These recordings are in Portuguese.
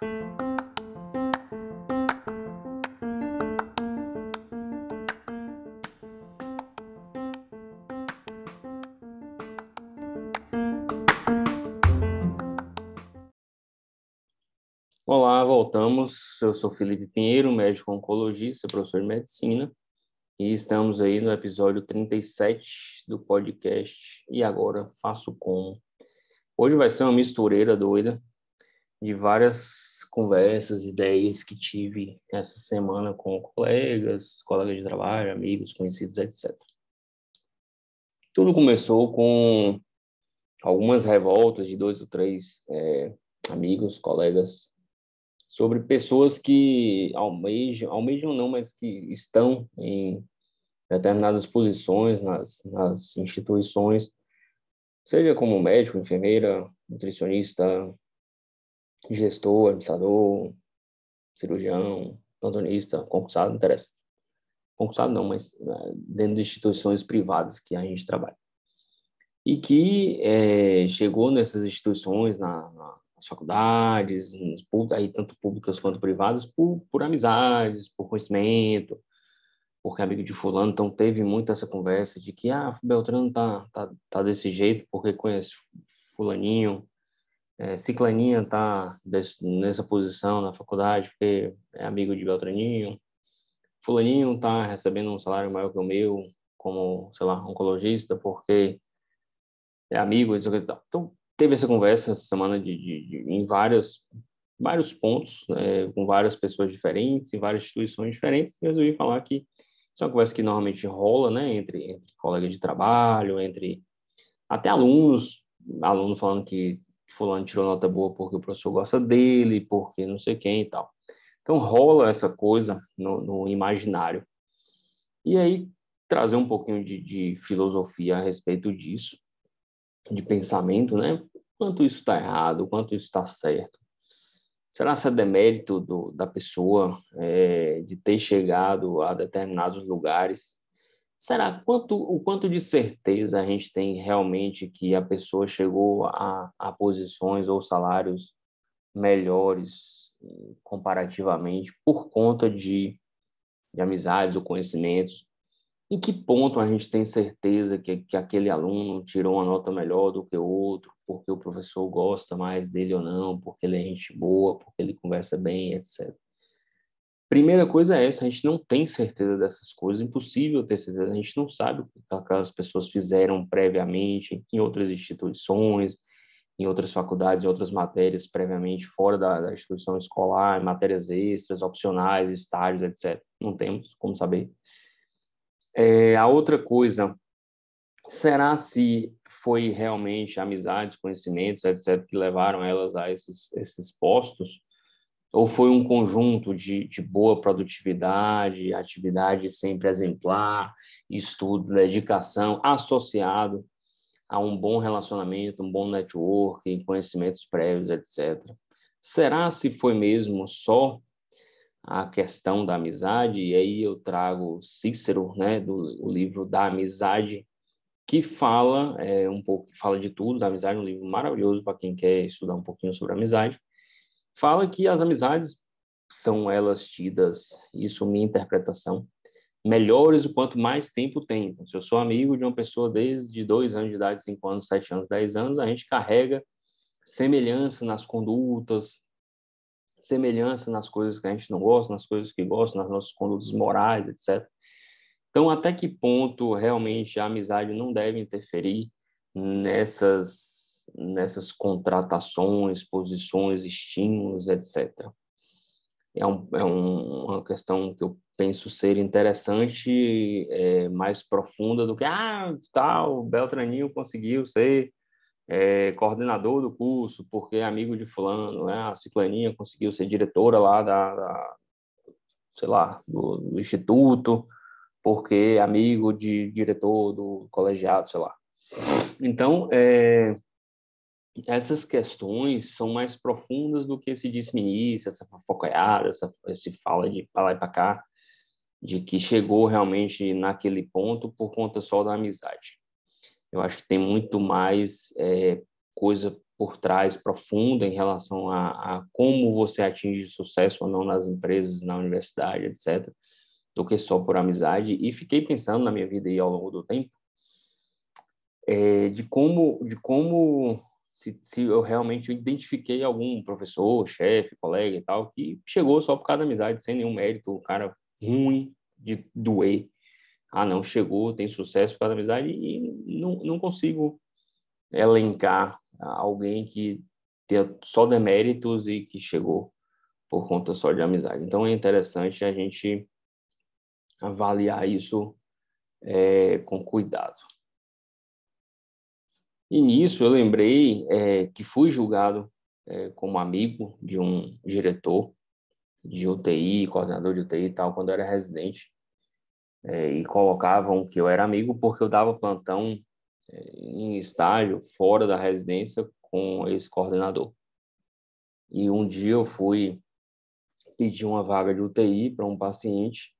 Olá, voltamos. Eu sou Felipe Pinheiro, médico oncologista, professor de medicina, e estamos aí no episódio 37 do podcast E Agora Faço Como. Hoje vai ser uma mistureira doida de várias conversas, ideias que tive essa semana com colegas, colegas de trabalho, amigos, conhecidos, etc. Tudo começou com algumas revoltas de dois ou três é, amigos, colegas sobre pessoas que almejam, almejam não, mas que estão em determinadas posições nas, nas instituições, seja como médico, enfermeira, nutricionista, gestor, administrador, cirurgião, plantonista, concursado, não interessa. Concursado não, mas né, dentro de instituições privadas que a gente trabalha. E que é, chegou nessas instituições, na, na as faculdades, aí, tanto públicas quanto privadas, por, por amizades, por conhecimento, porque amigo de fulano, então teve muito essa conversa de que, ah, Beltrano tá, tá, tá desse jeito porque conhece fulaninho, é, Ciclaninha tá desse, nessa posição na faculdade porque é amigo de Beltraninho, fulaninho tá recebendo um salário maior que o meu como, sei lá, oncologista porque é amigo, então teve essa conversa essa semana de, de, de em vários, vários pontos, é, com várias pessoas diferentes, em várias instituições diferentes, e resolvi falar que isso é uma conversa que normalmente rola, né, entre, entre colegas de trabalho, entre até alunos, alunos falando que fulano tirou nota boa porque o professor gosta dele, porque não sei quem e tal. Então rola essa coisa no, no imaginário. E aí trazer um pouquinho de, de filosofia a respeito disso, de pensamento, né? Quanto isso está errado, quanto isso está certo. Será que é demérito do, da pessoa é, de ter chegado a determinados lugares? Será quanto, o quanto de certeza a gente tem realmente que a pessoa chegou a, a posições ou salários melhores comparativamente por conta de, de amizades ou conhecimentos em que ponto a gente tem certeza que, que aquele aluno tirou uma nota melhor do que o outro, porque o professor gosta mais dele ou não, porque ele é gente boa, porque ele conversa bem, etc. Primeira coisa é essa, a gente não tem certeza dessas coisas, impossível ter certeza, a gente não sabe o que aquelas pessoas fizeram previamente em outras instituições, em outras faculdades, em outras matérias previamente, fora da, da instituição escolar, matérias extras, opcionais, estágios, etc. Não temos como saber. É, a outra coisa, será se foi realmente amizades, conhecimentos, etc., que levaram elas a esses, esses postos? Ou foi um conjunto de, de boa produtividade, atividade sempre exemplar, estudo, dedicação, associado a um bom relacionamento, um bom networking, conhecimentos prévios, etc. Será se foi mesmo só a questão da amizade, e aí eu trago Cícero, né, do o livro da amizade, que fala é, um pouco, fala de tudo da amizade, um livro maravilhoso para quem quer estudar um pouquinho sobre amizade. Fala que as amizades são elas tidas, isso minha interpretação, melhores o quanto mais tempo tem. Então, se eu sou amigo de uma pessoa desde dois anos de idade, cinco anos, sete anos, dez anos, a gente carrega semelhança nas condutas, semelhança nas coisas que a gente não gosta, nas coisas que gosta, nas nossas condutas morais, etc. Então, até que ponto realmente a amizade não deve interferir nessas nessas contratações, posições, estímulos, etc. É, um, é um, uma questão que eu penso ser interessante, é, mais profunda do que, ah, tal, Beltraninho conseguiu ser é, coordenador do curso, porque é amigo de fulano, né? A Ciclaninha conseguiu ser diretora lá da, da sei lá, do, do, instituto, porque é amigo de diretor do colegiado, sei lá. Então, é, essas questões são mais profundas do que se disse no início, essa fofocaiada, essa, esse fala de para lá e para cá, de que chegou realmente naquele ponto por conta só da amizade. Eu acho que tem muito mais é, coisa por trás profunda em relação a, a, como você atinge sucesso ou não nas empresas, na universidade, etc., do que só por amizade. E fiquei pensando na minha vida aí ao longo do tempo é, de como, de como se, se eu realmente identifiquei algum professor, chefe, colega e tal, que chegou só por causa da amizade, sem nenhum mérito, o cara ruim de doer. Ah, não, chegou, tem sucesso por causa da amizade e não, não consigo elencar alguém que tenha só deméritos e que chegou por conta só de amizade. Então é interessante a gente avaliar isso é, com cuidado. E nisso eu lembrei é, que fui julgado é, como amigo de um diretor de UTI, coordenador de UTI e tal, quando eu era residente. É, e colocavam que eu era amigo porque eu dava plantão é, em estágio fora da residência com esse coordenador. E um dia eu fui pedir uma vaga de UTI para um paciente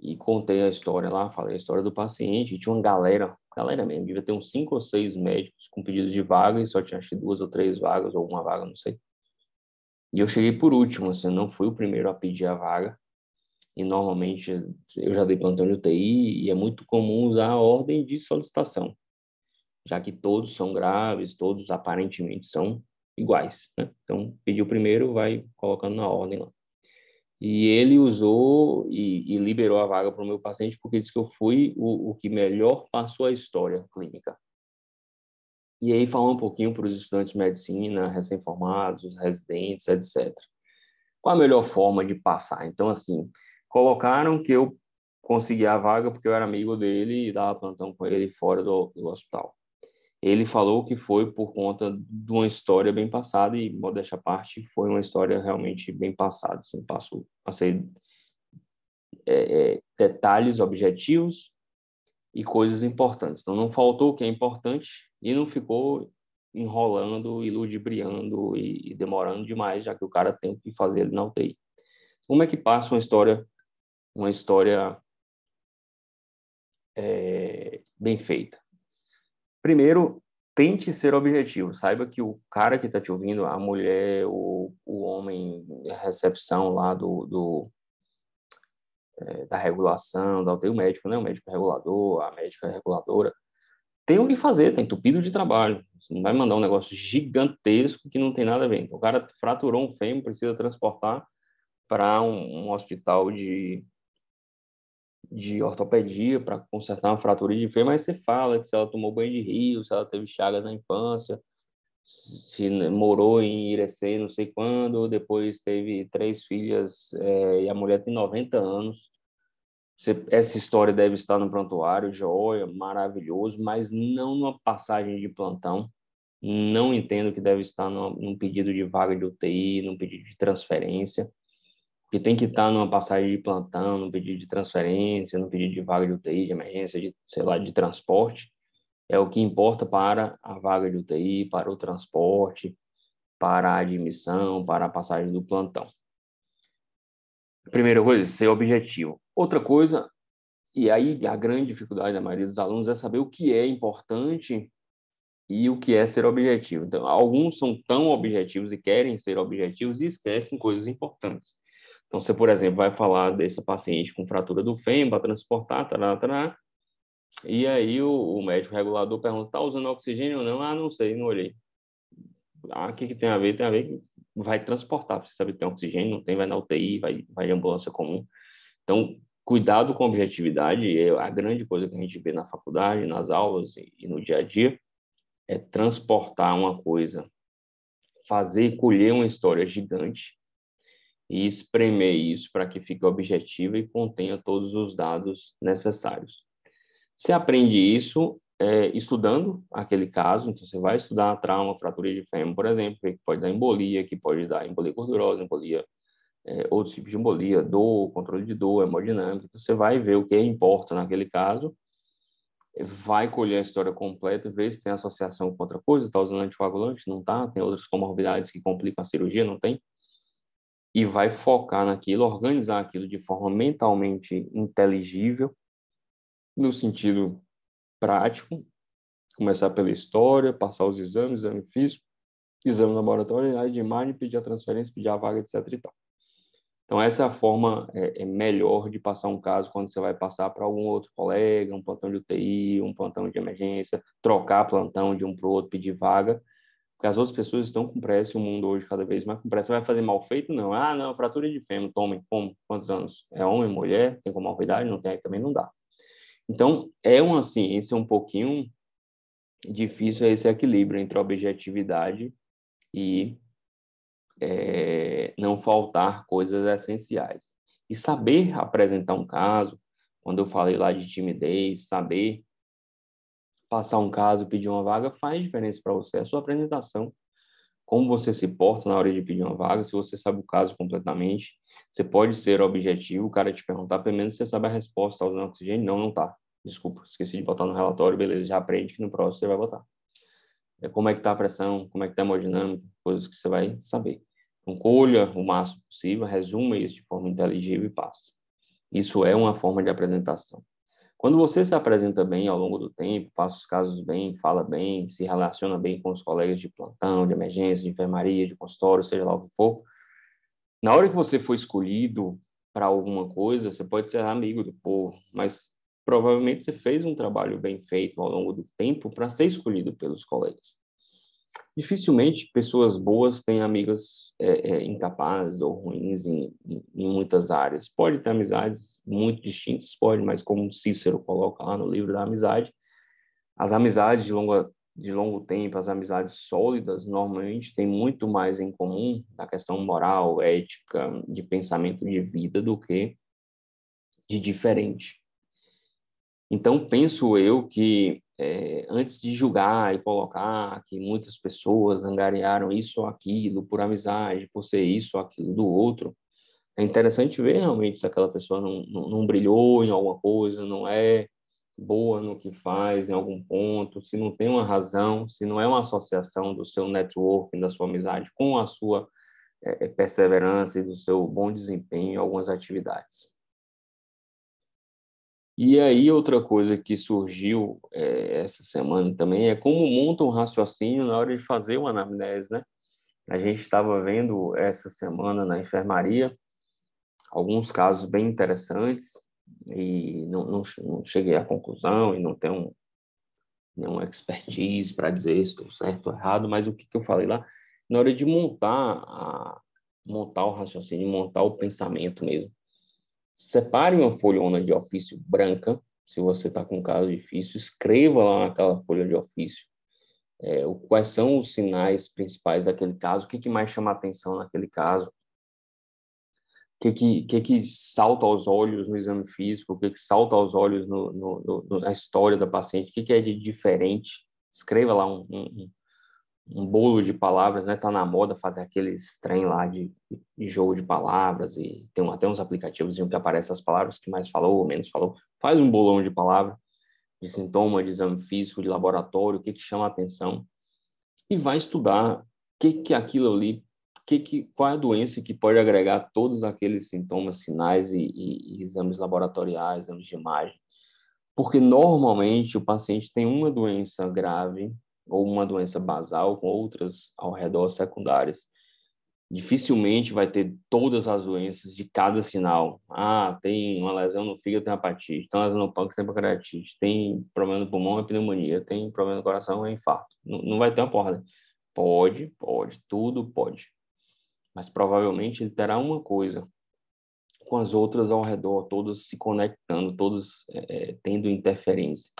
e contei a história lá, falei a história do paciente, tinha uma galera galera mesmo, devia ter uns cinco ou seis médicos com pedido de vaga e só tinha acho duas ou três vagas, ou uma vaga, não sei. E eu cheguei por último, assim, eu não fui o primeiro a pedir a vaga. E normalmente eu já dei plantão de UTI e é muito comum usar a ordem de solicitação, já que todos são graves, todos aparentemente são iguais, né? Então, pediu primeiro, vai colocando na ordem lá. E ele usou e, e liberou a vaga para o meu paciente porque disse que eu fui o, o que melhor passou a história clínica. E aí falar um pouquinho para os estudantes de medicina, recém-formados, residentes, etc. Qual a melhor forma de passar? Então, assim, colocaram que eu consegui a vaga porque eu era amigo dele e dava plantão com ele fora do, do hospital. Ele falou que foi por conta de uma história bem passada e, modéstia à parte, foi uma história realmente bem passada. Assim, passou, passei é, é, detalhes objetivos e coisas importantes. Então, não faltou o que é importante e não ficou enrolando e ludibriando e, e demorando demais, já que o cara tem que fazer ele na UTI. Como é que passa uma história, uma história é, bem feita? Primeiro, tente ser objetivo. Saiba que o cara que está te ouvindo, a mulher, o, o homem, a recepção lá do, do é, da regulação, da UTI, o médico, né? o médico regulador, a médica reguladora, tem o que fazer, tem tupido de trabalho. Você não vai mandar um negócio gigantesco que não tem nada a ver. Então, o cara fraturou um fêmur, precisa transportar para um, um hospital de de ortopedia para consertar uma fratura de fêmur, mas você fala que se ela tomou banho de rio, se ela teve chagas na infância, se morou em Irecê não sei quando, depois teve três filhas é, e a mulher tem 90 anos. Você, essa história deve estar no prontuário, joia, maravilhoso, mas não numa passagem de plantão. Não entendo que deve estar no, num pedido de vaga de UTI, num pedido de transferência que tem que estar numa passagem de plantão, no pedido de transferência, no pedido de vaga de UTI, de emergência, de, sei lá, de transporte, é o que importa para a vaga de UTI, para o transporte, para a admissão, para a passagem do plantão. Primeira coisa, ser objetivo. Outra coisa, e aí a grande dificuldade da maioria dos alunos é saber o que é importante e o que é ser objetivo. Então, alguns são tão objetivos e querem ser objetivos e esquecem coisas importantes. Então, você, por exemplo, vai falar dessa paciente com fratura do fêmur transportar, tará, tará, e aí o, o, médico regulador pergunta, tá usando oxigênio ou não? Ah, não sei, não olhei. Ah, o que, que tem a ver? Tem a ver que vai transportar, você sabe se tem oxigênio, não tem, vai na UTI, vai, vai de ambulância comum. Então, cuidado com a objetividade é a grande coisa que a gente vê na faculdade, nas aulas e, e no dia a dia, é transportar uma coisa, fazer, colher uma história gigante e espremer isso para que fique objetivo e contenha todos os dados necessários. Você aprende isso é, estudando aquele caso, então você vai estudar trauma, fratura de fêmur, por exemplo, que pode dar embolia, que pode dar embolia gordurosa, embolia, é, outros tipos de embolia, dor, controle de dor, hemodinâmica, então você vai ver o que importa naquele caso, vai colher a história completa, ver se tem associação com outra coisa, está usando anticoagulante, não está, tem outras comorbidades que complicam a cirurgia, não tem, e vai focar naquilo, organizar aquilo de forma mentalmente inteligível, no sentido prático, Começar pela história, passar os exames, exame físico, exame laboratorial de imagem, pedir a transferência, pedir a vaga, etc. E tal. Então, essa é a forma é, é melhor de passar um caso quando você vai passar para algum outro colega, um plantão de UTI, um plantão de emergência, trocar plantão de um para o outro, pedir vaga, porque as outras pessoas estão com pressa, o mundo hoje cada vez mais com pressa. Vai fazer mal feito? Não. Ah, não, fratura de fêmur, tome, como? Quantos anos? É homem, mulher? Tem comorbidade? Não tem, aí também não dá. Então, é uma ciência um pouquinho difícil esse equilíbrio entre objetividade e é, não faltar coisas essenciais. E saber apresentar um caso, quando eu falei lá de timidez, saber passar um caso, pedir uma vaga, faz diferença para você. A sua apresentação, como você se porta na hora de pedir uma vaga, se você sabe o caso completamente, você pode ser objetivo, o cara te perguntar, pelo menos você sabe a resposta, tá usando oxigênio? Não, não tá. Desculpa, esqueci de botar no relatório, beleza, já aprende que no próximo você vai botar. É como é que tá a pressão, como é que tá a hemodinâmica, coisas que você vai saber. Então, colha o máximo possível, resuma isso de forma inteligível e passe. Isso é uma forma de apresentação. Quando você se apresenta bem ao longo do tempo, passa os casos bem, fala bem, se relaciona bem com os colegas de plantão, de emergência, de enfermaria, de consultório, seja lá o que for, na hora que você for escolhido para alguma coisa, você pode ser amigo do povo, mas provavelmente você fez um trabalho bem feito ao longo do tempo para ser escolhido pelos colegas. Dificilmente pessoas boas têm amigas é, é, incapazes ou ruins em, em, em, muitas áreas. Pode ter amizades muito distintas, pode, mas como Cícero coloca lá no livro da amizade, as amizades de, longa, de longo tempo, as amizades sólidas, normalmente têm muito mais em comum na questão moral, ética, de pensamento de vida do que de diferente. Então, penso eu que é, antes de julgar e colocar que muitas pessoas angariaram isso ou aquilo por amizade, por ser isso ou aquilo do outro, é interessante ver realmente se aquela pessoa não, não, não brilhou em alguma coisa, não é boa no que faz em algum ponto, se não tem uma razão, se não é uma associação do seu networking, da sua amizade com a sua é, perseverança e do seu bom desempenho em algumas atividades. E aí, outra coisa que surgiu é, essa semana também é como monta um raciocínio na hora de fazer uma anamnese, né? A gente estava vendo essa semana na enfermaria alguns casos bem interessantes e não, não, não cheguei à conclusão e não tenho nenhuma expertise para dizer se estou certo ou errado, mas o que, que eu falei lá? Na hora de montar, a, montar o raciocínio, montar o pensamento mesmo, separe uma folhona de ofício branca, se você está com um caso difícil, escreva lá naquela folha de ofício é, o, quais são os sinais principais daquele caso, o que, que mais chama atenção naquele caso, o que, que, que, que salta aos olhos no exame físico, o que, que salta aos olhos no, no, no, na história da paciente, o que, que é de diferente. Escreva lá um, um, um bolo de palavras, né? Tá na moda fazer aqueles trem lá de, de jogo de palavras e tem até uns aplicativos em que aparecem as palavras que mais falou ou menos falou. Faz um bolão de palavra, de sintoma, de exame físico, de laboratório, o que que chama a atenção e vai estudar o que que aquilo ali, que que qual é a doença que pode agregar todos aqueles sintomas, sinais e, e, e exames laboratoriais, exames de imagem. Porque normalmente o paciente tem uma doença grave ou uma doença basal com outras ao redor secundárias. Dificilmente vai ter todas as doenças de cada sinal. Ah, tem uma lesão no fígado, tem hepatite, tem uma lesão no pâncreas, tem pancreatite, tem problema no pulmão, é pneumonia, tem problema no coração, é infarto. Não, não vai ter uma porra. Pode, pode, tudo pode. Mas provavelmente ele terá uma coisa com as outras ao redor, todas se conectando, todas é, tendo interferência.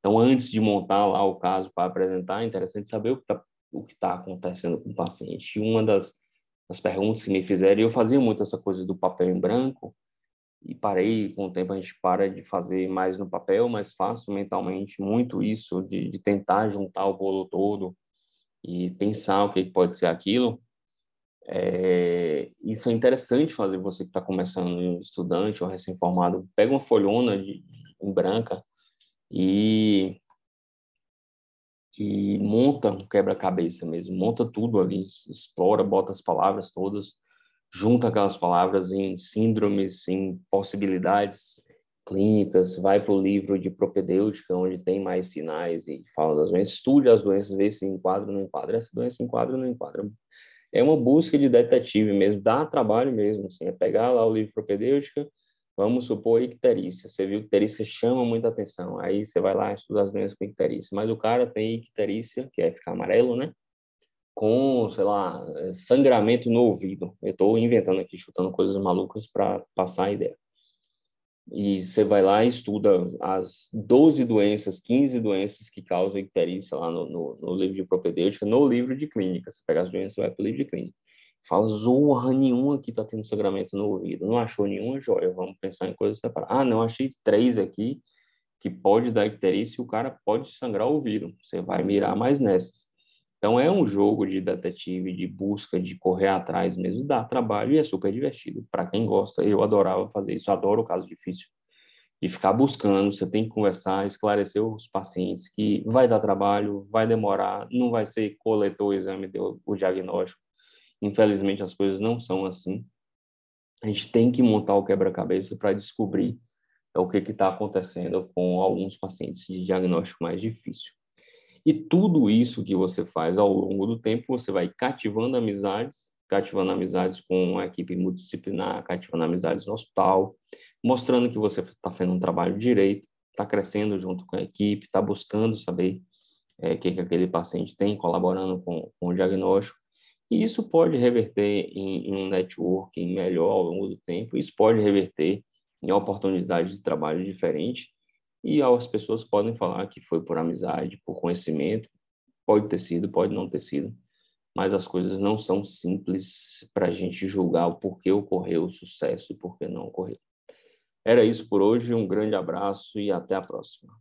Então, antes de montar lá o caso para apresentar, é interessante saber o que está está acontecendo com o paciente. E uma das, das perguntas que me fizeram, e eu fazia muito essa coisa do papel em branco, e parei, com o tempo a gente para de fazer mais no papel, mas faço mentalmente muito isso, de, de tentar juntar o bolo todo e pensar o que pode ser aquilo. É, isso é interessante fazer você que está começando, estudante ou recém-formado, pega uma folhona de, em branca e, e monta um quebra-cabeça mesmo, monta tudo ali, explora, bota as palavras todas, junta aquelas palavras em síndromes, em possibilidades, clínicas, vai para o livro de propedêutica, onde tem mais sinais e fala das doenças, estude as doenças, vê se enquadra ou não enquadra, essa doença enquadra ou não enquadra. É uma busca de detetive mesmo, dá trabalho mesmo, assim, é pegar lá o livro propedêutica, vamos supor icterícia, você viu que icterícia chama muita atenção, aí você vai lá e estuda as doenças com icterícia, mas o cara tem icterícia, que é ficar amarelo, né? Com, sei lá, sangramento no ouvido. Eu estou inventando aqui, chutando coisas malucas para passar a ideia e você vai lá e estuda as 12 doenças, 15 doenças que causam icterícia lá no, no, no, livro de propedêutica, no livro de clínica. Você pega as doenças e vai para o livro de clínica. Fala, zorra nenhuma aqui está tendo sangramento no ouvido. Não achou nenhuma joia, vamos pensar em coisas separadas. Ah, não, achei três aqui que pode dar icterícia e o cara pode sangrar o ouvido. Você vai mirar mais nessas. Então é um jogo de detetive, de busca, de correr atrás mesmo, dá trabalho e é super divertido. Para quem gosta, eu adorava fazer isso, adoro o caso difícil. E ficar buscando, você tem que conversar, esclarecer os pacientes que vai dar trabalho, vai demorar, não vai ser coletou o exame, deu o diagnóstico. Infelizmente as coisas não são assim. A gente tem que montar o quebra-cabeça para descobrir o que está acontecendo com alguns pacientes de diagnóstico mais difícil. E tudo isso que você faz ao longo do tempo, você vai cativando amizades, cativando amizades com a equipe multidisciplinar, cativando amizades no hospital, mostrando que você está fazendo um trabalho direito, está crescendo junto com a equipe, está buscando saber é, o que, que aquele paciente tem, colaborando com, com o diagnóstico. E isso pode reverter em, em um networking melhor ao longo do tempo, isso pode reverter em oportunidades de trabalho diferentes e as pessoas podem falar que foi por amizade, por conhecimento, pode ter sido, pode não ter sido, mas as coisas não são simples para a gente julgar o porquê ocorreu o sucesso e por que não ocorreu. Era isso por hoje, um grande abraço e até a próxima.